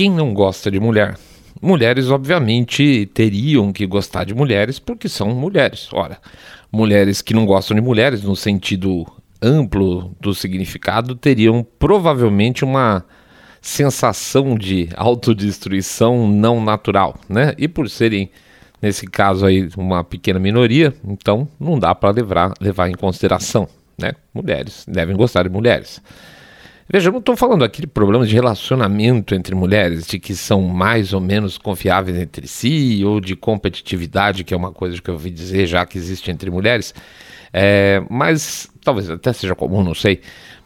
quem não gosta de mulher? Mulheres, obviamente, teriam que gostar de mulheres porque são mulheres. Ora, mulheres que não gostam de mulheres, no sentido amplo do significado, teriam provavelmente uma sensação de autodestruição não natural, né? E por serem, nesse caso aí, uma pequena minoria, então não dá para levar, levar em consideração, né? Mulheres devem gostar de mulheres. Veja, eu não estou falando aqui de problemas de relacionamento entre mulheres, de que são mais ou menos confiáveis entre si, ou de competitividade, que é uma coisa que eu ouvi dizer já que existe entre mulheres, é, mas talvez até seja comum, não sei.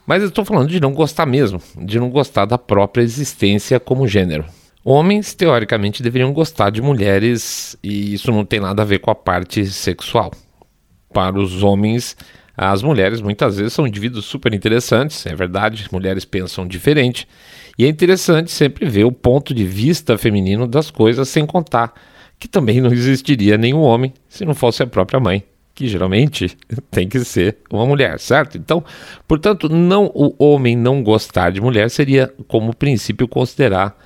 Mas eu estou falando de não gostar mesmo, de não gostar da própria existência como gênero. Homens, teoricamente, deveriam gostar de mulheres, e isso não tem nada a ver com a parte sexual. Para os homens, as mulheres muitas vezes são indivíduos super interessantes, é verdade, mulheres pensam diferente, e é interessante sempre ver o ponto de vista feminino das coisas, sem contar que também não existiria nenhum homem se não fosse a própria mãe, que geralmente tem que ser uma mulher, certo? Então, portanto, não o homem não gostar de mulher seria, como princípio, considerar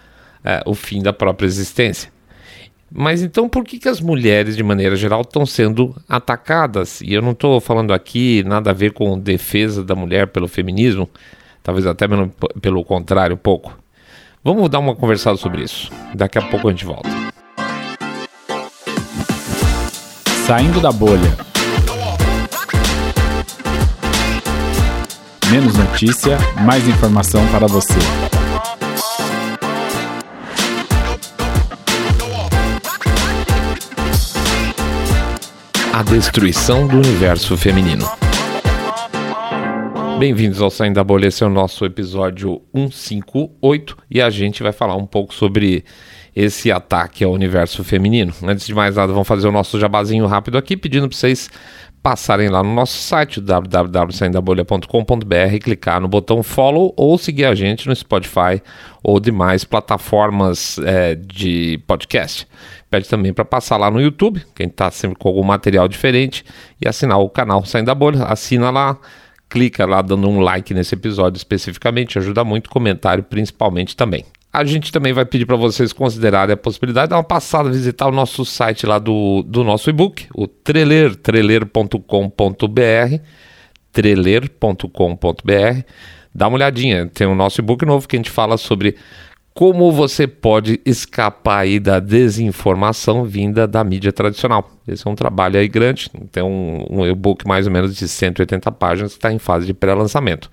é, o fim da própria existência. Mas então por que, que as mulheres, de maneira geral, estão sendo atacadas? E eu não estou falando aqui nada a ver com defesa da mulher pelo feminismo, talvez até pelo contrário, um pouco. Vamos dar uma conversada sobre isso. Daqui a pouco a gente volta. Saindo da bolha. Menos notícia, mais informação para você. A destruição do universo feminino. Bem-vindos ao Saindo da Bolha, esse é o nosso episódio 158 e a gente vai falar um pouco sobre esse ataque ao universo feminino. Antes de mais nada, vamos fazer o nosso jabazinho rápido aqui, pedindo para vocês passarem lá no nosso site www.saindabolha.com.br, clicar no botão follow ou seguir a gente no Spotify ou demais plataformas é, de podcast. Pede também para passar lá no YouTube, que a gente está sempre com algum material diferente, e assinar o canal Saindo da Bolha. Assina lá, clica lá dando um like nesse episódio especificamente, ajuda muito, comentário principalmente também. A gente também vai pedir para vocês considerarem a possibilidade de dar uma passada, visitar o nosso site lá do, do nosso e-book, o treler, treler.com.br, treler.com.br. Dá uma olhadinha, tem o nosso e-book novo que a gente fala sobre como você pode escapar aí da desinformação vinda da mídia tradicional. Esse é um trabalho aí grande, tem um, um e-book mais ou menos de 180 páginas que está em fase de pré-lançamento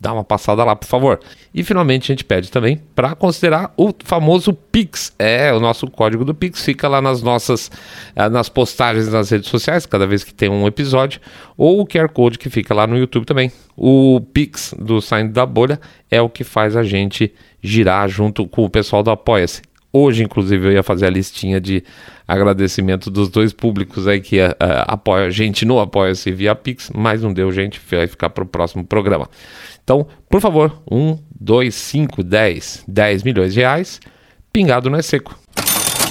dá uma passada lá, por favor. E finalmente a gente pede também para considerar o famoso Pix. É, o nosso código do Pix fica lá nas nossas eh, nas postagens nas redes sociais, cada vez que tem um episódio, ou o QR Code que fica lá no YouTube também. O Pix do Saindo da Bolha é o que faz a gente girar junto com o pessoal do Apoia-se. Hoje, inclusive, eu ia fazer a listinha de agradecimento dos dois públicos aí que uh, apoia a gente no Apoia-se via Pix, mas não deu, gente, vai ficar para o próximo programa. Então, por favor, um, dois, cinco, dez, dez milhões de reais, pingado não é seco,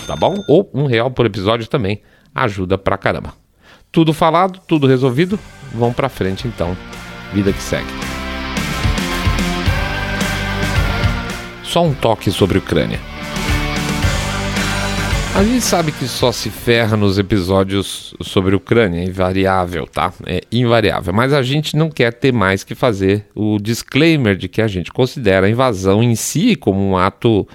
tá bom? Ou um real por episódio também, ajuda pra caramba. Tudo falado, tudo resolvido, vamos pra frente então, vida que segue. Só um toque sobre Ucrânia. A gente sabe que só se ferra nos episódios sobre Ucrânia, é invariável, tá? É invariável. Mas a gente não quer ter mais que fazer o disclaimer de que a gente considera a invasão em si como um ato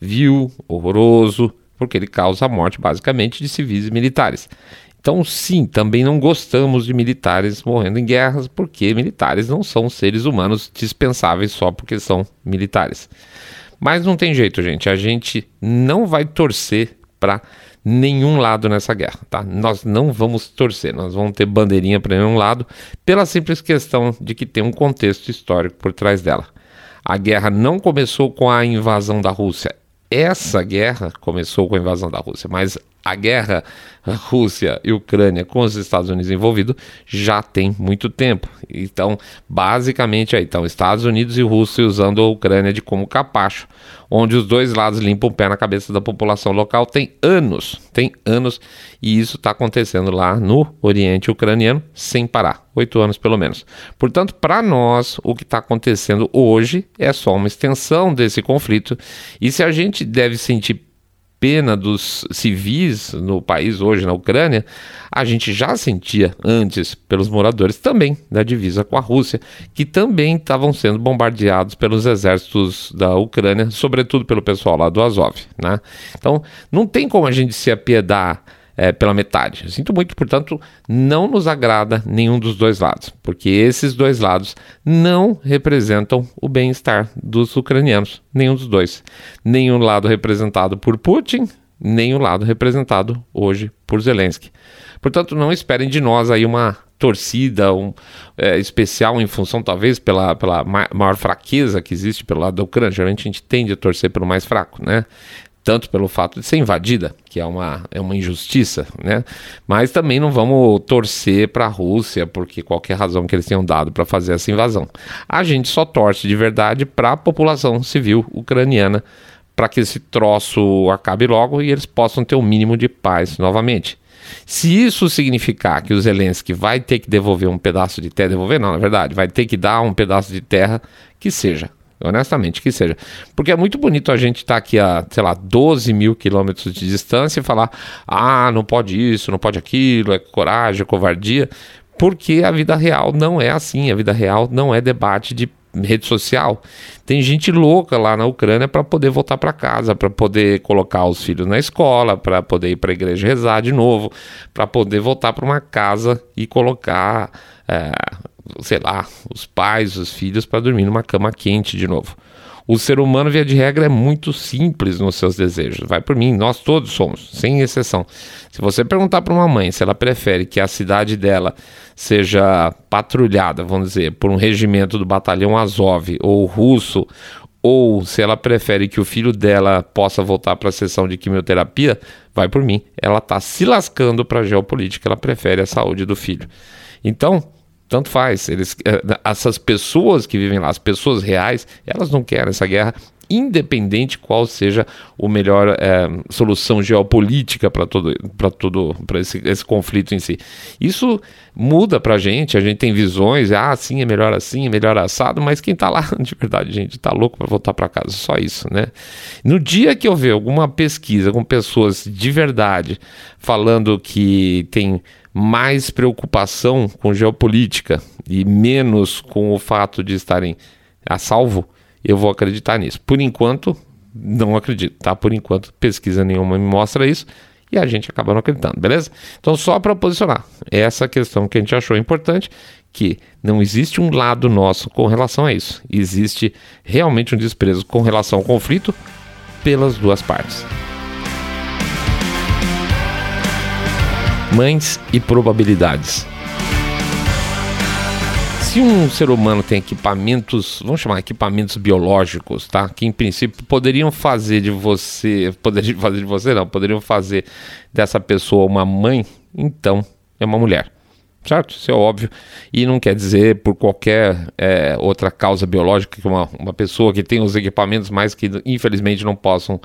vil, horroroso, porque ele causa a morte basicamente de civis e militares. Então, sim, também não gostamos de militares morrendo em guerras, porque militares não são seres humanos dispensáveis só porque são militares. Mas não tem jeito, gente. A gente não vai torcer para nenhum lado nessa guerra, tá? Nós não vamos torcer, nós vamos ter bandeirinha para nenhum lado, pela simples questão de que tem um contexto histórico por trás dela. A guerra não começou com a invasão da Rússia. Essa guerra começou com a invasão da Rússia, mas A guerra Rússia e Ucrânia com os Estados Unidos envolvidos já tem muito tempo. Então, basicamente aí estão Estados Unidos e Rússia usando a Ucrânia de como capacho, onde os dois lados limpam o pé na cabeça da população local tem anos, tem anos, e isso está acontecendo lá no Oriente Ucraniano sem parar, oito anos pelo menos. Portanto, para nós, o que está acontecendo hoje é só uma extensão desse conflito, e se a gente deve sentir pena dos civis no país hoje, na Ucrânia, a gente já sentia antes pelos moradores também da divisa com a Rússia, que também estavam sendo bombardeados pelos exércitos da Ucrânia, sobretudo pelo pessoal lá do Azov. Né? Então, não tem como a gente se apiedar é, pela metade. Sinto muito, portanto, não nos agrada nenhum dos dois lados, porque esses dois lados não representam o bem-estar dos ucranianos, nenhum dos dois. Nenhum lado representado por Putin, o lado representado hoje por Zelensky. Portanto, não esperem de nós aí uma torcida um, é, especial em função, talvez, pela, pela maior fraqueza que existe pelo lado da Ucrânia. Geralmente a gente tende a torcer pelo mais fraco, né? Tanto pelo fato de ser invadida, que é uma, é uma injustiça, né? Mas também não vamos torcer para a Rússia porque qualquer razão que eles tenham dado para fazer essa invasão. A gente só torce de verdade para a população civil ucraniana para que esse troço acabe logo e eles possam ter o um mínimo de paz novamente. Se isso significar que o Zelensky vai ter que devolver um pedaço de terra, devolver não, na verdade, vai ter que dar um pedaço de terra, que seja. Honestamente, que seja. Porque é muito bonito a gente estar tá aqui a, sei lá, 12 mil quilômetros de distância e falar: ah, não pode isso, não pode aquilo, é coragem, é covardia. Porque a vida real não é assim. A vida real não é debate de rede social. Tem gente louca lá na Ucrânia para poder voltar para casa, para poder colocar os filhos na escola, para poder ir para a igreja rezar de novo, para poder voltar para uma casa e colocar. É, sei lá, os pais, os filhos para dormir numa cama quente de novo. O ser humano, via de regra, é muito simples nos seus desejos. Vai por mim, nós todos somos, sem exceção. Se você perguntar para uma mãe se ela prefere que a cidade dela seja patrulhada, vamos dizer, por um regimento do batalhão Azov ou russo, ou se ela prefere que o filho dela possa voltar para a sessão de quimioterapia, vai por mim. Ela está se lascando para a geopolítica, ela prefere a saúde do filho. Então, tanto faz. Eles, eh, essas pessoas que vivem lá, as pessoas reais, elas não querem essa guerra, independente qual seja a melhor é, solução geopolítica para todo para todo para esse, esse, conflito em si. Isso muda para a gente. A gente tem visões, ah, sim, é melhor assim, é melhor assado, mas quem está lá de verdade, gente, está louco para voltar para casa. Só isso, né? No dia que eu ver alguma pesquisa com pessoas de verdade falando que tem mais preocupação com geopolítica e menos com o fato de estarem a salvo, eu vou acreditar nisso. Por enquanto, não acredito, tá? Por enquanto, pesquisa nenhuma me mostra isso e a gente acaba não acreditando, beleza? Então, só para posicionar essa questão que a gente achou importante, que não existe um lado nosso com relação a isso. Existe realmente um desprezo com relação ao conflito pelas duas partes. Mães e probabilidades. Se um ser humano tem equipamentos, vamos chamar equipamentos biológicos, tá? Que em princípio poderiam fazer de você, poderiam fazer de você não, poderiam fazer dessa pessoa uma mãe, então é uma mulher certo? Isso é óbvio. E não quer dizer por qualquer é, outra causa biológica que uma, uma pessoa que tem os equipamentos, mas que infelizmente não possam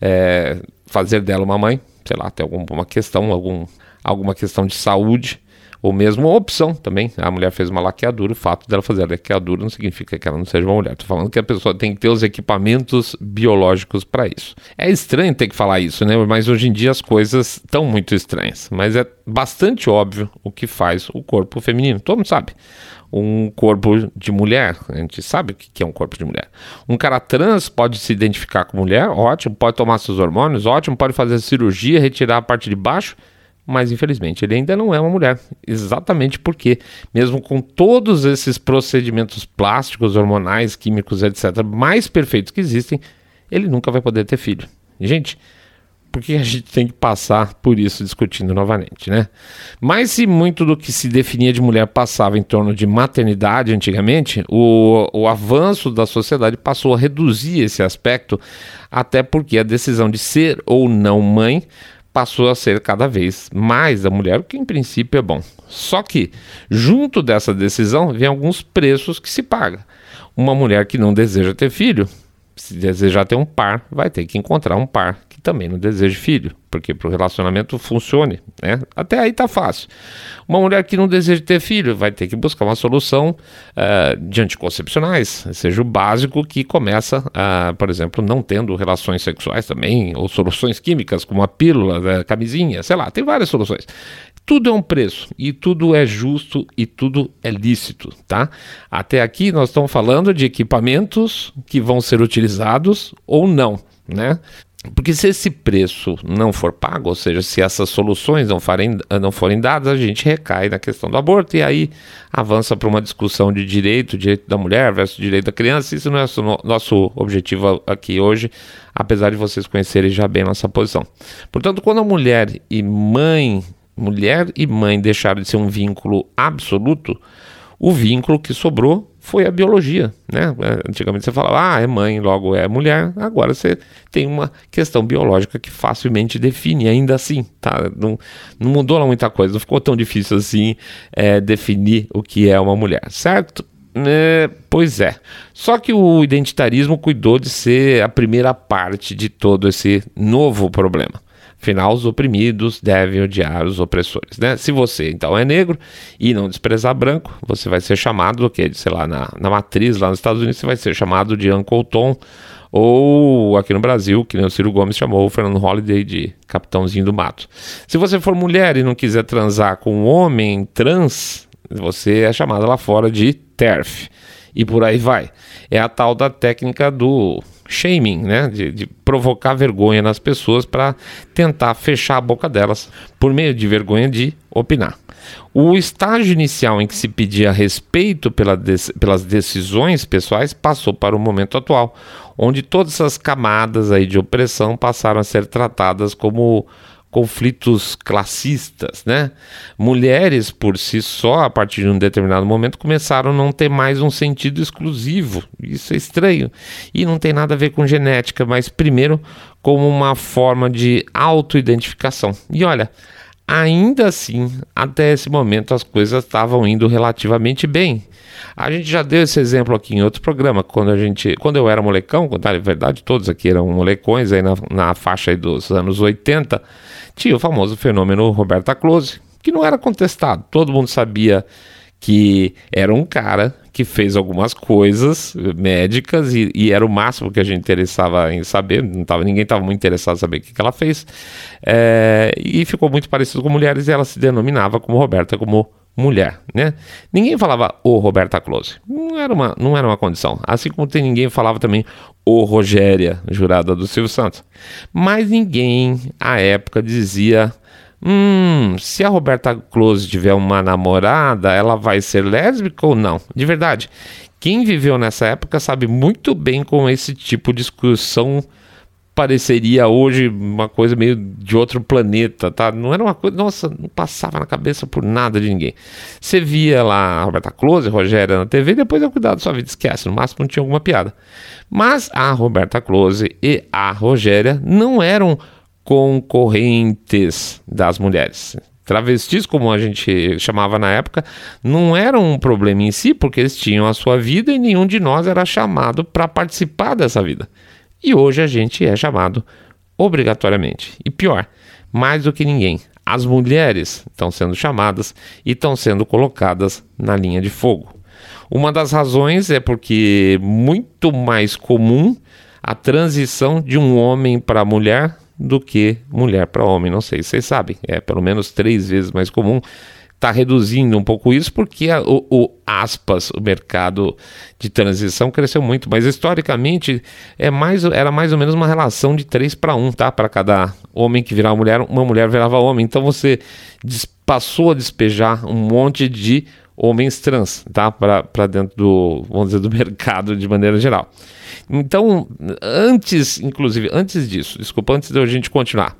é, fazer dela uma mãe, sei lá, tem alguma questão, algum alguma questão de saúde, ou mesmo opção também. A mulher fez uma laqueadura, o fato dela fazer a laqueadura não significa que ela não seja uma mulher. Estou falando que a pessoa tem que ter os equipamentos biológicos para isso. É estranho ter que falar isso, né? Mas hoje em dia as coisas estão muito estranhas. Mas é bastante óbvio o que faz o corpo feminino. Todo mundo sabe um corpo de mulher. A gente sabe o que é um corpo de mulher. Um cara trans pode se identificar com mulher, ótimo, pode tomar seus hormônios, ótimo, pode fazer cirurgia, retirar a parte de baixo mas infelizmente ele ainda não é uma mulher. Exatamente porque, mesmo com todos esses procedimentos plásticos, hormonais, químicos, etc., mais perfeitos que existem, ele nunca vai poder ter filho. Gente, por que a gente tem que passar por isso discutindo novamente, né? Mas se muito do que se definia de mulher passava em torno de maternidade antigamente, o, o avanço da sociedade passou a reduzir esse aspecto, até porque a decisão de ser ou não mãe passou a ser cada vez mais da mulher, o que em princípio é bom. Só que, junto dessa decisão, vem alguns preços que se paga. Uma mulher que não deseja ter filho, se desejar ter um par, vai ter que encontrar um par que também não deseja filho, porque para o relacionamento funcione, né? Até aí tá fácil. Uma mulher que não deseja ter filho vai ter que buscar uma solução uh, de anticoncepcionais, seja o básico que começa, uh, por exemplo, não tendo relações sexuais também, ou soluções químicas como a pílula, a né, camisinha, sei lá, tem várias soluções. Tudo é um preço e tudo é justo e tudo é lícito, tá? Até aqui nós estamos falando de equipamentos que vão ser utilizados ou não, né? Porque se esse preço não for pago, ou seja, se essas soluções não forem, não forem dadas, a gente recai na questão do aborto e aí avança para uma discussão de direito, direito da mulher versus direito da criança. Isso não é o nosso objetivo aqui hoje, apesar de vocês conhecerem já bem nossa posição. Portanto, quando a mulher e mãe mulher e mãe deixaram de ser um vínculo absoluto, o vínculo que sobrou foi a biologia, né? Antigamente você falava, ah, é mãe, logo é mulher. Agora você tem uma questão biológica que facilmente define, ainda assim, tá? Não, não mudou lá muita coisa, não ficou tão difícil assim é, definir o que é uma mulher, certo? É, pois é. Só que o identitarismo cuidou de ser a primeira parte de todo esse novo problema. Afinal, os oprimidos devem odiar os opressores, né? Se você, então, é negro e não desprezar branco, você vai ser chamado, que sei lá, na, na matriz lá nos Estados Unidos, você vai ser chamado de Uncle Tom, ou aqui no Brasil, que nem o Ciro Gomes chamou o Fernando Holliday de Capitãozinho do Mato. Se você for mulher e não quiser transar com um homem trans, você é chamado lá fora de TERF. E por aí vai. É a tal da técnica do shaming, né? De, de provocar vergonha nas pessoas para tentar fechar a boca delas por meio de vergonha de opinar. O estágio inicial em que se pedia respeito pela pelas decisões pessoais passou para o momento atual, onde todas essas camadas aí de opressão passaram a ser tratadas como conflitos classistas, né? Mulheres por si só, a partir de um determinado momento, começaram a não ter mais um sentido exclusivo. Isso é estranho. E não tem nada a ver com genética, mas primeiro como uma forma de autoidentificação. E olha, ainda assim, até esse momento as coisas estavam indo relativamente bem. A gente já deu esse exemplo aqui em outro programa, quando a gente, quando eu era molecão, na verdade todos aqui eram molecões aí na, na faixa dos anos 80, tinha o famoso fenômeno Roberta Close, que não era contestado. Todo mundo sabia que era um cara que fez algumas coisas médicas e, e, era o máximo que a gente interessava em saber. Não tava, ninguém estava muito interessado em saber o que, que ela fez. É, e ficou muito parecido com mulheres e ela se denominava como Roberta como mulher, né? Ninguém falava o Roberta Close. Não era uma, não era uma condição. Assim como tem ninguém falava também o Rogéria, jurada do Silvio Santos. Mas ninguém à época dizia Hum, se a Roberta Close tiver uma namorada, ela vai ser lésbica ou não? De verdade, quem viveu nessa época sabe muito bem como esse tipo de discussão pareceria hoje uma coisa meio de outro planeta, tá? Não era uma coisa, nossa, não passava na cabeça por nada de ninguém. Você via lá a Roberta Close, a Rogéria na TV, depois eu cuidado da sua vida, esquece, no máximo não tinha alguma piada. Mas a Roberta Close e a Rogéria não eram concorrentes das mulheres. Travestis, como a gente chamava na época, não era um problema em si, porque eles tinham a sua vida e nenhum de nós era chamado para participar dessa vida. E hoje a gente é chamado obrigatoriamente. E pior, mais do que ninguém, as mulheres estão sendo chamadas e estão sendo colocadas na linha de fogo. Uma das razões é porque muito mais comum a transição de um homem para mulher do que mulher para homem. Não sei se vocês sabem, é pelo menos três vezes mais comum está reduzindo um pouco isso porque a, o, o, aspas, o mercado de transição cresceu muito, mas historicamente é mais, era mais ou menos uma relação de 3 para 1, tá? Para cada homem que virava mulher, uma mulher virava homem. Então você passou a despejar um monte de homens trans, tá? Para dentro do, vamos dizer, do mercado de maneira geral. Então, antes, inclusive, antes disso, desculpa, antes da gente continuar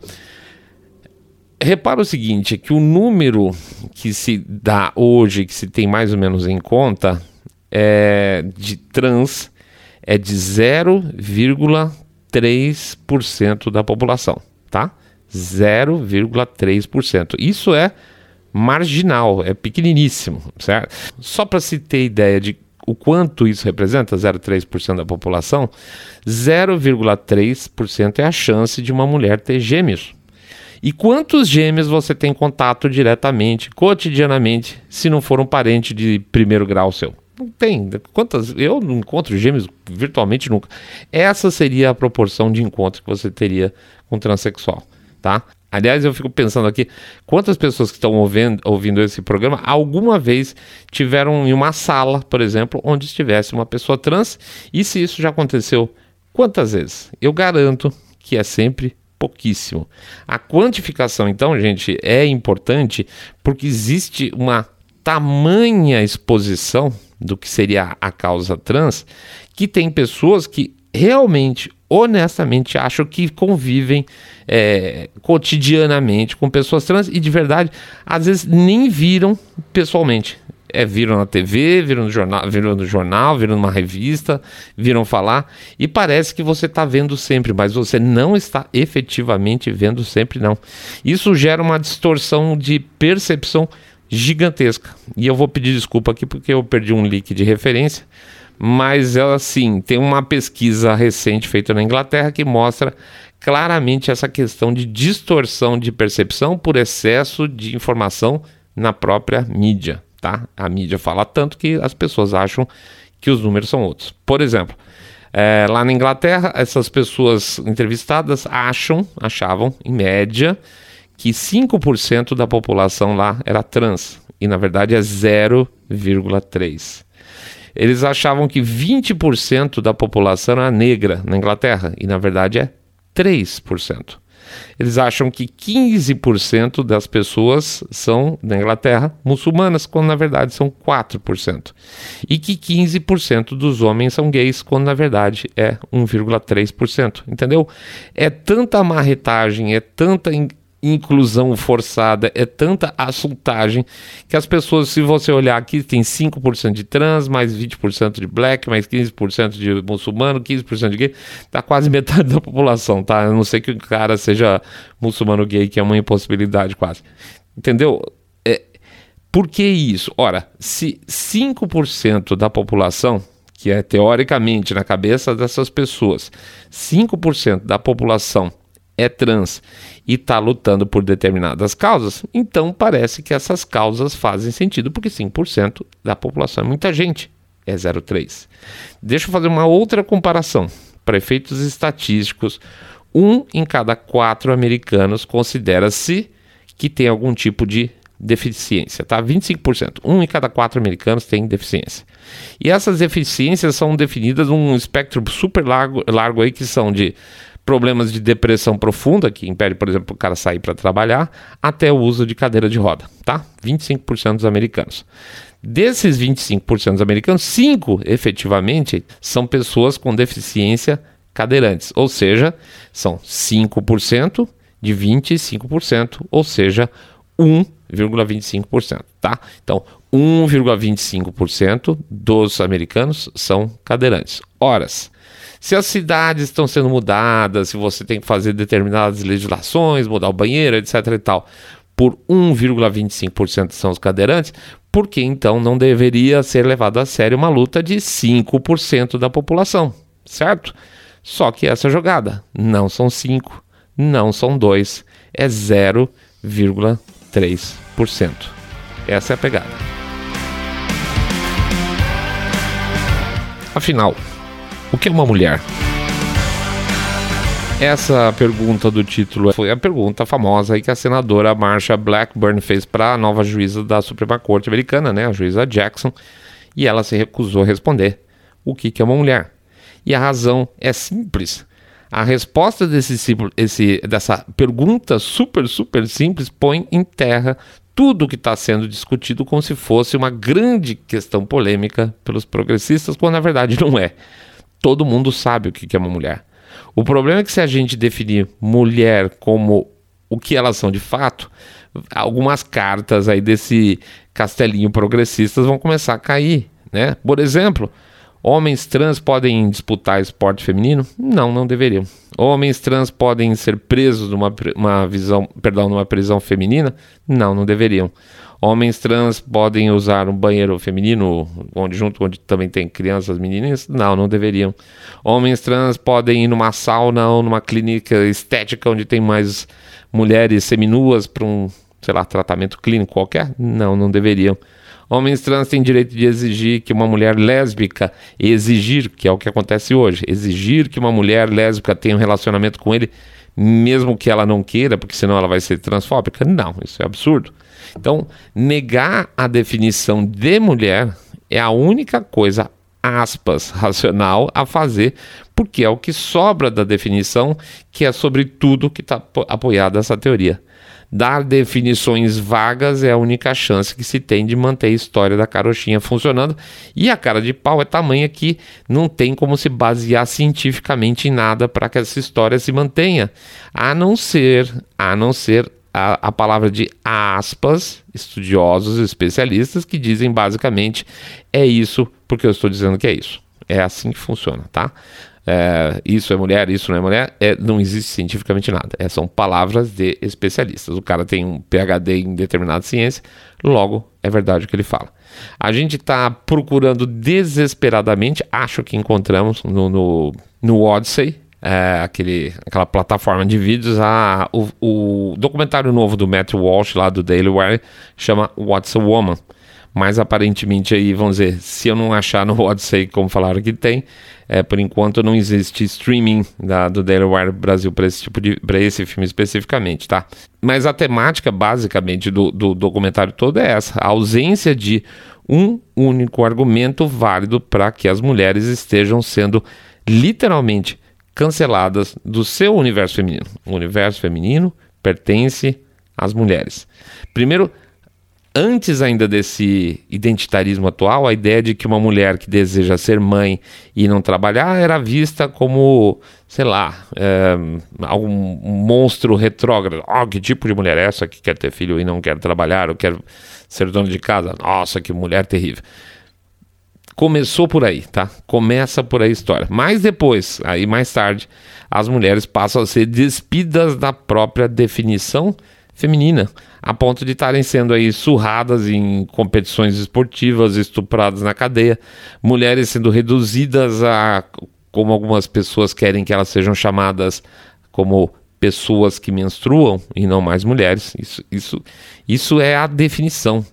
repara o seguinte, que o número que se dá hoje, que se tem mais ou menos em conta, é de trans é de 0,3% da população, tá? 0,3%. Isso é marginal, é pequeniníssimo, certo? Só para se ter ideia de o quanto isso representa, 0,3% da população, 0,3% é a chance de uma mulher ter gêmeos. E quantos gêmeos você tem contato diretamente, cotidianamente, se não for um parente de primeiro grau seu? Não tem. Quantas? Eu não encontro gêmeos virtualmente nunca. Essa seria a proporção de encontro que você teria com transexual, tá? Aliás, eu fico pensando aqui, quantas pessoas que estão ouvindo, ouvindo esse programa alguma vez tiveram em uma sala, por exemplo, onde estivesse uma pessoa trans, e se isso já aconteceu, quantas vezes? Eu garanto que é sempre pouquíssimo. A quantificação, então, gente, é importante porque existe uma tamanha exposição do que seria a causa trans que tem pessoas que realmente, honestamente, acham que convivem é, cotidianamente com pessoas trans e de verdade, às vezes nem viram pessoalmente. É, viram na TV, viram no jornal, viram no jornal, viram numa revista, viram falar e parece que você está vendo sempre, mas você não está efetivamente vendo sempre não. Isso gera uma distorção de percepção gigantesca. E eu vou pedir desculpa aqui porque eu perdi um link de referência, mas ela sim tem uma pesquisa recente feita na Inglaterra que mostra claramente essa questão de distorção de percepção por excesso de informação na própria mídia, tá? A mídia fala tanto que as pessoas acham que os números são outros. Por exemplo, é, lá na Inglaterra, essas pessoas entrevistadas acham, achavam, em média, que 5% da população lá era trans, e na verdade é 0,3%. Eles achavam que 20% da população era negra na Inglaterra, e na verdade é 3%. Eles acham que 15% das pessoas são, na Inglaterra, muçulmanas, quando na verdade são 4%. E que 15% dos homens são gays, quando na verdade é 1,3%. Entendeu? É tanta marretagem, é tanta inclusão forçada, é tanta assultagem que as pessoas, se você olhar aqui, tem 5% de trans, mais 20% de black, mais 15% de muçulmano, 15% de gay, tá quase metade da população, tá? A não sei que o cara seja muçulmano gay, que é uma impossibilidade quase. Entendeu? É, por que isso? Ora, se 5% da população que é teoricamente na cabeça dessas pessoas, 5% da população é trans e está lutando por determinadas causas, então parece que essas causas fazem sentido, porque 5% da população é muita gente, é 0,3. Deixa eu fazer uma outra comparação. Para efeitos estatísticos, um em cada quatro americanos considera-se que tem algum tipo de deficiência, tá? 25%. Um em cada quatro americanos tem deficiência. E essas deficiências são definidas num espectro super largo, largo aí que são de problemas de depressão profunda, que impede, por exemplo, o cara sair para trabalhar, até o uso de cadeira de roda, tá? 25% dos americanos. Desses 25% dos americanos, 5 efetivamente são pessoas com deficiência cadeirantes, ou seja, são 5% de 25%, ou seja, 1,25%, tá? Então, 1,25% dos americanos são cadeirantes. Horas se as cidades estão sendo mudadas, se você tem que fazer determinadas legislações, mudar o banheiro, etc e tal, por 1,25% são os cadeirantes, por que então não deveria ser levado a sério uma luta de 5% da população, certo? Só que essa jogada não são 5, não são 2, é 0,3%. Essa é a pegada. Afinal, o que é uma mulher? Essa pergunta do título foi a pergunta famosa que a senadora Marsha Blackburn fez para a nova juíza da Suprema Corte Americana, né, a juíza Jackson, e ela se recusou a responder o que, que é uma mulher. E a razão é simples. A resposta desse, esse, dessa pergunta super, super simples põe em terra tudo que está sendo discutido como se fosse uma grande questão polêmica pelos progressistas, quando na verdade não é todo mundo sabe o que é uma mulher. O problema é que se a gente definir mulher como o que elas são de fato, algumas cartas aí desse castelinho progressistas vão começar a cair, né? Por exemplo, Homens trans podem disputar esporte feminino? Não, não deveriam. Homens trans podem ser presos numa uma visão, perdão, numa prisão feminina? Não, não deveriam. Homens trans podem usar um banheiro feminino, onde junto onde também tem crianças meninas? Não, não deveriam. Homens trans podem ir numa sauna ou numa clínica estética onde tem mais mulheres seminuas para um, sei lá, tratamento clínico qualquer? Não, não deveriam. Homens trans têm direito de exigir que uma mulher lésbica, exigir, que é o que acontece hoje, exigir que uma mulher lésbica tenha um relacionamento com ele, mesmo que ela não queira, porque senão ela vai ser transfóbica? Não, isso é absurdo. Então, negar a definição de mulher é a única coisa, aspas, racional a fazer, porque é o que sobra da definição, que é sobre tudo que está apoiado essa teoria. Dar definições vagas é a única chance que se tem de manter a história da carochinha funcionando. E a cara de pau é tamanha que não tem como se basear cientificamente em nada para que essa história se mantenha, a não ser, a não ser a, a, palavra de aspas, estudiosos, especialistas, que dizem basicamente é isso porque eu estou dizendo que é isso. É assim que funciona, tá? É, isso é mulher, isso não é mulher, é, não existe cientificamente nada. É, são palavras de especialistas. O cara tem um PhD em determinada ciência, logo é verdade o que ele fala. A gente está procurando desesperadamente, acho que encontramos no, no, no Odyssey, é, aquele, aquela plataforma de vídeos, a, o, o, documentário novo do Matt Walsh, lá do Daily Wire, chama What's a Woman. Mas aparentemente aí, vamos dizer, se eu não achar no Odyssey como falaram que tem, é, por enquanto não existe streaming da, do Delaware Brasil para esse tipo de para esse filme especificamente, tá? Mas a temática basicamente do, do documentário todo é essa: a ausência de um único argumento válido para que as mulheres estejam sendo literalmente canceladas do seu universo feminino. O universo feminino pertence às mulheres. Primeiro, antes ainda desse identitarismo atual, a ideia de que uma mulher que deseja ser mãe e não trabalhar era vista como, sei lá, é, algum monstro retrógrado. Oh, que tipo de mulher é essa que quer ter filho e não quer trabalhar ou quer ser dona de casa? Nossa, que mulher terrível. Começou por aí, tá? Começa por aí a história. Mas depois, aí mais tarde, as mulheres passam a ser despidas da própria definição feminina, a ponto de estarem sendo aí surradas em competições esportivas, estupradas na cadeia, mulheres sendo reduzidas a como algumas pessoas querem que elas sejam chamadas como pessoas que menstruam e não mais mulheres. Isso, isso, isso é a definição.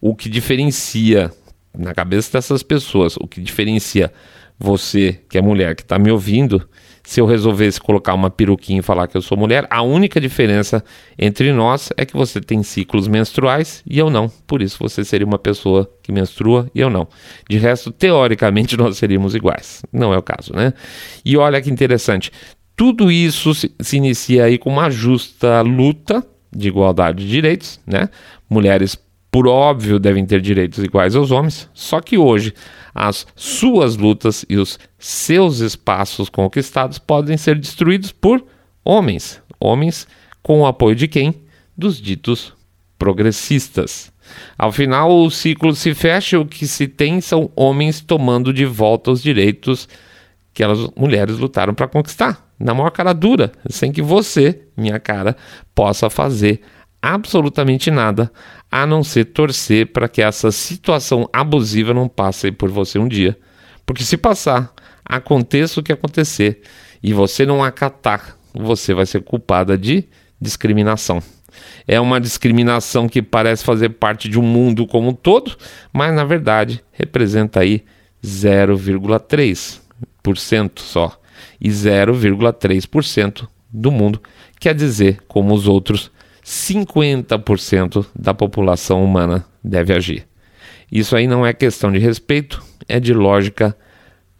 O que diferencia na cabeça dessas pessoas, o que diferencia você, que é mulher, que está me ouvindo, se eu resolvesse colocar uma peruquinha e falar que eu sou mulher, a única diferença entre nós é que você tem ciclos menstruais e eu não. Por isso você seria uma pessoa que menstrua e eu não. De resto, teoricamente, nós seríamos iguais. Não é o caso, né? E olha que interessante. Tudo isso se, se inicia aí com uma justa luta de igualdade de direitos, né? Mulheres por óbvio, devem ter direitos iguais aos homens, só que hoje as suas lutas e os seus espaços conquistados podem ser destruídos por homens. Homens com o apoio de quem? Dos ditos progressistas. Ao final, o ciclo se fecha e o que se tem são homens tomando de volta os direitos que as mulheres lutaram para conquistar, na maior cara dura, sem que você, minha cara, possa fazer absolutamente nada a não ser torcer para que essa situação abusiva não passe por você um dia. Porque se passar, aconteça o que acontecer e você não acatar, você vai ser culpada de discriminação. É uma discriminação que parece fazer parte de um mundo como um todo, mas na verdade representa aí 0,3% só. E 0,3% do mundo quer dizer como os outros 50% da população humana deve agir. Isso aí não é questão de respeito, é de lógica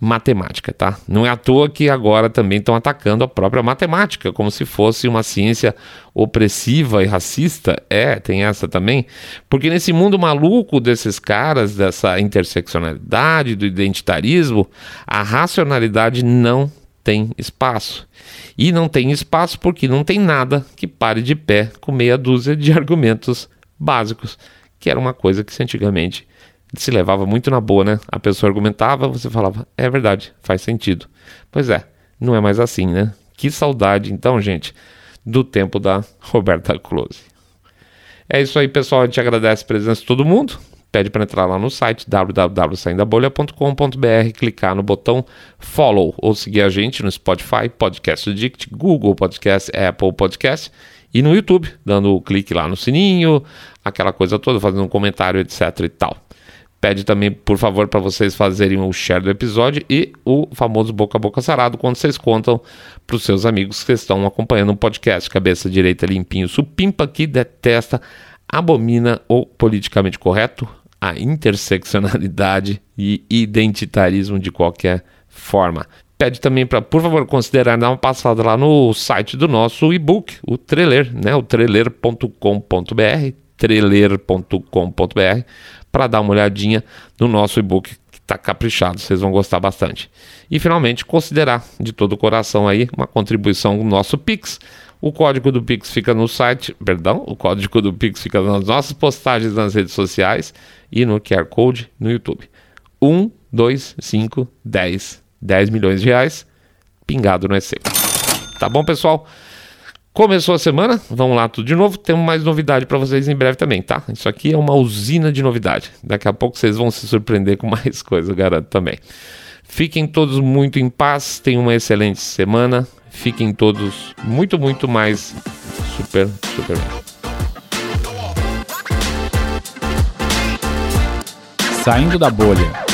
matemática, tá? Não é à toa que agora também estão atacando a própria matemática, como se fosse uma ciência opressiva e racista. É, tem essa também. Porque nesse mundo maluco desses caras, dessa interseccionalidade, do identitarismo, a racionalidade não tem espaço. E não tem espaço porque não tem nada que pare de pé com meia dúzia de argumentos básicos, que era uma coisa que se antigamente se levava muito na boa, né? A pessoa argumentava, você falava, é verdade, faz sentido. Pois é, não é mais assim, né? Que saudade, então, gente, do tempo da Roberta Close. É isso aí, pessoal. A gente agradece a presença de todo mundo. Pede para entrar lá no site www.saindabolha.com.br, clicar no botão follow ou seguir a gente no Spotify, Podcast Addict, Google Podcast, Apple Podcast e no YouTube, dando o clique lá no sininho, aquela coisa toda, fazendo um comentário, etc e tal. Pede também, por favor, para vocês fazerem o share do episódio e o famoso boca a boca sarado quando vocês contam para os seus amigos que estão acompanhando o um podcast. Cabeça direita limpinho, supimpa que detesta, abomina o politicamente correto, a interseccionalidade e identitarismo de qualquer forma. Pede também para, por favor, considerar dar uma passada lá no site do nosso e-book, o Treler, né? O treler.com.br, treler.com.br para dar uma olhadinha no nosso e-book que está caprichado, vocês vão gostar bastante. E finalmente, considerar de todo o coração aí uma contribuição no nosso Pix. O código do Pix fica no site, perdão, o código do Pix fica nas nossas postagens nas redes sociais e no QR Code no YouTube. 1, 2, 5, 10, 10 milhões de reais pingado no EC. Tá bom, pessoal? Começou a semana, vamos lá tudo de novo. Temos mais novidade para vocês em breve também, tá? Isso aqui é uma usina de novidade. Daqui a pouco vocês vão se surpreender com mais coisa, eu garanto também. Fiquem todos muito em paz, tenham uma excelente semana. Fiquem todos muito, muito mais super, super bem. Saindo da bolha.